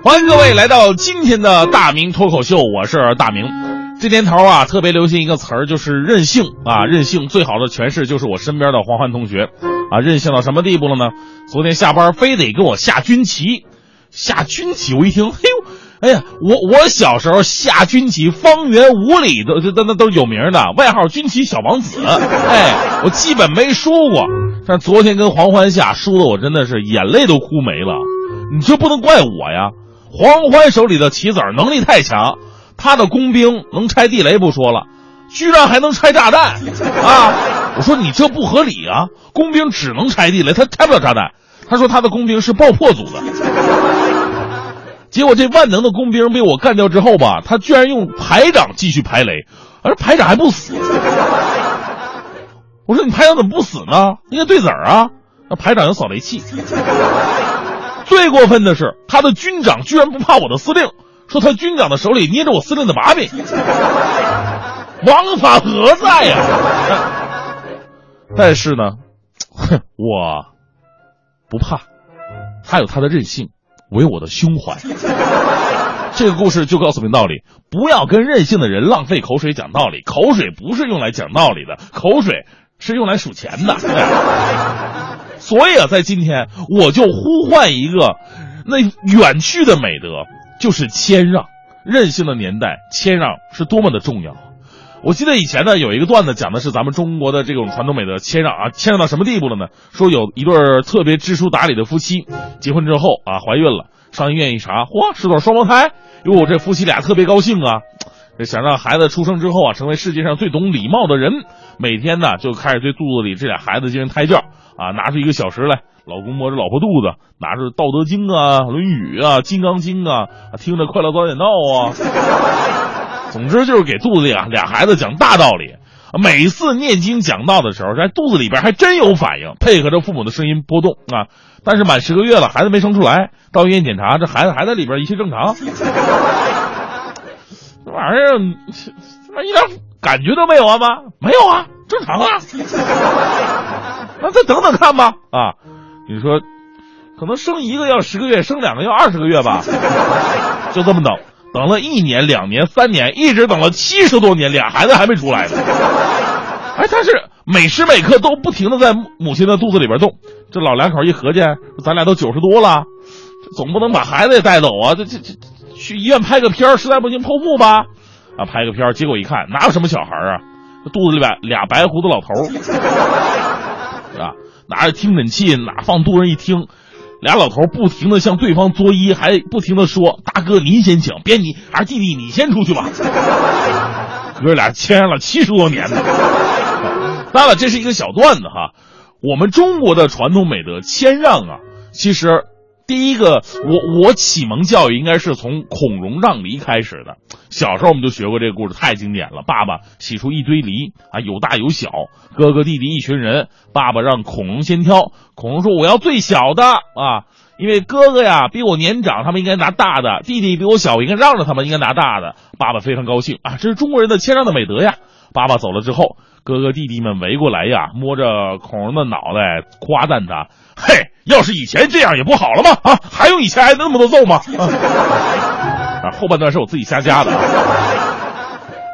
欢迎各位来到今天的大明脱口秀，我是大明。这年头啊，特别流行一个词儿，就是任性啊！任性最好的诠释就是我身边的黄欢同学啊，任性到什么地步了呢？昨天下班非得给我下军棋，下军棋，我一听，嘿呦，哎呀，我我小时候下军棋，方圆五里都都那都有名的，外号军棋小王子，哎，我基本没输过。但昨天跟黄欢下，输的我真的是眼泪都哭没了。你这不能怪我呀，黄欢手里的棋子儿能力太强。他的工兵能拆地雷不说了，居然还能拆炸弹啊！我说你这不合理啊！工兵只能拆地雷，他拆不了炸弹。他说他的工兵是爆破组的。结果这万能的工兵被我干掉之后吧，他居然用排长继续排雷，而排长还不死。我说你排长怎么不死呢？应该对子儿啊！那排长有扫雷器。最过分的是，他的军长居然不怕我的司令。说他军长的手里捏着我司令的把柄，王法何在呀？但是呢，哼我不怕，他有他的任性，我有我的胸怀。这个故事就告诉明道理：不要跟任性的人浪费口水讲道理，口水不是用来讲道理的，口水是用来数钱的。所以啊，在今天我就呼唤一个那远去的美德。就是谦让，任性的年代，谦让是多么的重要。我记得以前呢，有一个段子讲的是咱们中国的这种传统美德，谦让啊，谦让到什么地步了呢？说有一对特别知书达理的夫妻，结婚之后啊，怀孕了，上医院一查，嚯，是对双胞胎。哟，这夫妻俩特别高兴啊，想让孩子出生之后啊，成为世界上最懂礼貌的人。每天呢，就开始对肚子里这俩孩子进行胎教啊，拿出一个小时来。老公摸着老婆肚子，拿着《道德经》啊、《论语》啊、《金刚经》啊，听着《快乐早点到》啊。总之就是给肚子里啊俩孩子讲大道理。每次念经讲道的时候，在肚子里边还真有反应，配合着父母的声音波动啊。但是满十个月了，孩子没生出来，到医院检查，这孩子还在里边，一切正常。这玩意儿，这玩意一点感觉都没有啊吗？没有啊，正常啊。那再等等看吧啊。你说，可能生一个要十个月，生两个要二十个月吧，就这么等，等了一年、两年、三年，一直等了七十多年，俩孩子还没出来呢。哎，但是每时每刻都不停的在母亲的肚子里边动。这老两口一合计，咱俩都九十多了，总不能把孩子也带走啊！这这这，去医院拍个片实在不行剖腹吧？啊，拍个片结果一看，哪有什么小孩啊？肚子里边俩白胡子老头 啊。拿着听诊器，哪放肚上一听，俩老头不停的向对方作揖，还不停的说：“大哥您先请，别你，还是弟弟你先出去吧。”哥俩谦让了七十多年呢。当然了，这是一个小段子哈。我们中国的传统美德谦让啊，其实第一个，我我启蒙教育应该是从孔融让梨开始的。小时候我们就学过这个故事，太经典了。爸爸洗出一堆梨啊，有大有小，哥哥弟弟一群人，爸爸让孔融先挑。孔融说：“我要最小的啊，因为哥哥呀比我年长，他们应该拿大的；弟弟比我小，我应该让着他们，应该拿大的。”爸爸非常高兴啊，这是中国人的谦让的美德呀。爸爸走了之后，哥哥弟弟们围过来呀，摸着孔融的脑袋夸赞他：“嘿，要是以前这样也不好了吗？啊，还用以前挨那么多揍吗？”啊，后半段是我自己瞎加的。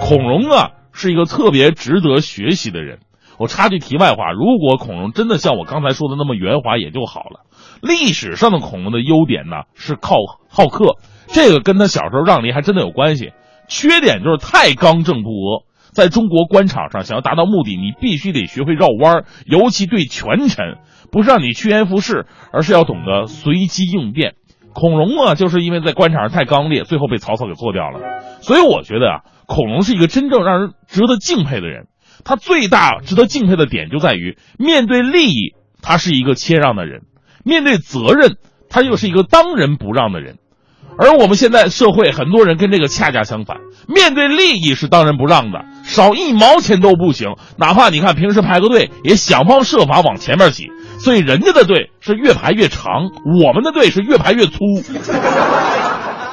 孔融啊，是一个特别值得学习的人。我插句题外话，如果孔融真的像我刚才说的那么圆滑也就好了。历史上的孔融的优点呢是靠好客，这个跟他小时候让梨还真的有关系。缺点就是太刚正不阿。在中国官场上，想要达到目的，你必须得学会绕弯儿，尤其对权臣，不是让你趋炎附势，而是要懂得随机应变。孔融啊，就是因为在官场上太刚烈，最后被曹操给做掉了。所以我觉得啊，孔融是一个真正让人值得敬佩的人。他最大值得敬佩的点就在于，面对利益，他是一个谦让的人；面对责任，他又是一个当仁不让的人。而我们现在社会很多人跟这个恰恰相反，面对利益是当仁不让的，少一毛钱都不行，哪怕你看平时排个队，也想方设法往前面挤。所以人家的队是越排越长，我们的队是越排越粗。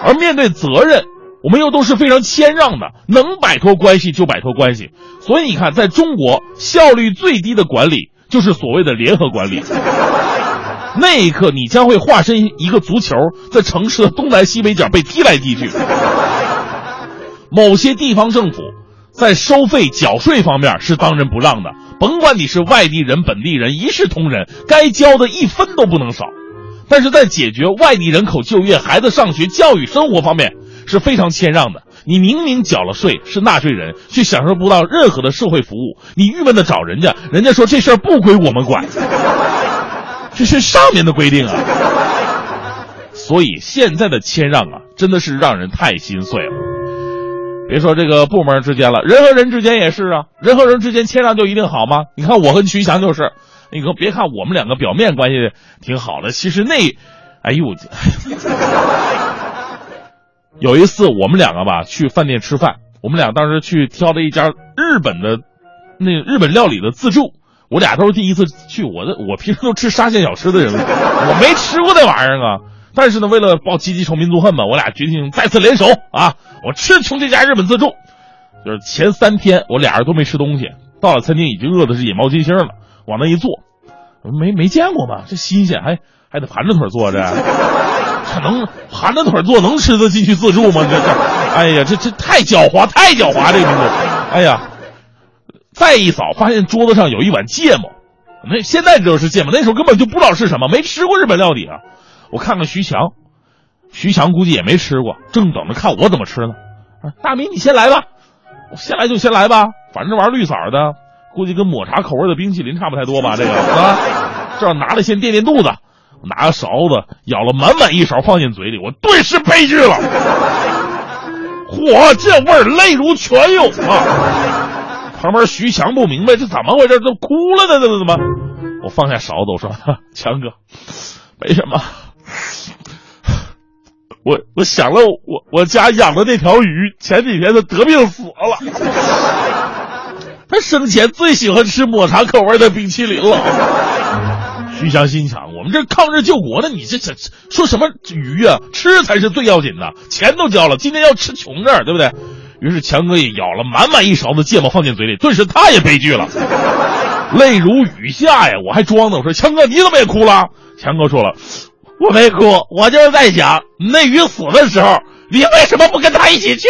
而面对责任，我们又都是非常谦让的，能摆脱关系就摆脱关系。所以你看，在中国效率最低的管理就是所谓的联合管理。那一刻，你将会化身一个足球，在城市的东南西北角被踢来踢去。某些地方政府在收费缴税方面是当仁不让的，甭管你是外地人、本地人，一视同仁，该交的一分都不能少。但是在解决外地人口就业、孩子上学、教育、生活方面是非常谦让的。你明明缴了税，是纳税人，却享受不到任何的社会服务，你郁闷的找人家，人家说这事儿不归我们管。这是上面的规定啊，所以现在的谦让啊，真的是让人太心碎了。别说这个部门之间了，人和人之间也是啊，人和人之间谦让就一定好吗？你看我和徐翔就是，你可别看我们两个表面关系挺好的，其实那，哎呦，有一次我们两个吧去饭店吃饭，我们俩当时去挑了一家日本的，那日本料理的自助。我俩都是第一次去，我的我平时都吃沙县小吃的人，我没吃过那玩意儿啊。但是呢，为了报积极仇民族恨吧，我俩决定再次联手啊！我吃穷这家日本自助。就是前三天我俩人都没吃东西，到了餐厅已经饿的是眼冒金星了，往那一坐，没没见过吧？这新鲜，还还得盘着腿坐着，这能盘着腿坐能吃得进去自助吗？这这，哎呀，这这太狡猾，太狡猾这个民族，哎呀。再一扫，发现桌子上有一碗芥末，那现在知道是芥末，那时候根本就不知道是什么，没吃过日本料理啊。我看看徐强，徐强估计也没吃过，正等着看我怎么吃呢。大明，你先来吧，先来就先来吧，反正这玩意儿绿色的，估计跟抹茶口味的冰淇淋差不太多吧？这个啊，这拿了先垫垫肚子，拿个勺子舀了满满一勺放进嘴里，我顿时悲剧了，嚯，这味儿泪如泉涌啊！旁边徐强不明白这怎么回事，都哭了呢，这怎么？我放下勺子，我说：“ 强哥，没什么。我我想了，我我家养的那条鱼，前几天它得病死了。他生前最喜欢吃抹茶口味的冰淇淋了。”徐强心想：我们这抗日救国的，你这这说什么鱼啊？吃才是最要紧的，钱都交了，今天要吃穷这儿，对不对？于是强哥也舀了满满一勺子芥末放进嘴里，顿时他也悲剧了，泪如雨下呀！我还装呢，我说强哥你怎么也哭了？强哥说了，我没哭，我就是在想，那鱼死的时候，你为什么不跟他一起去？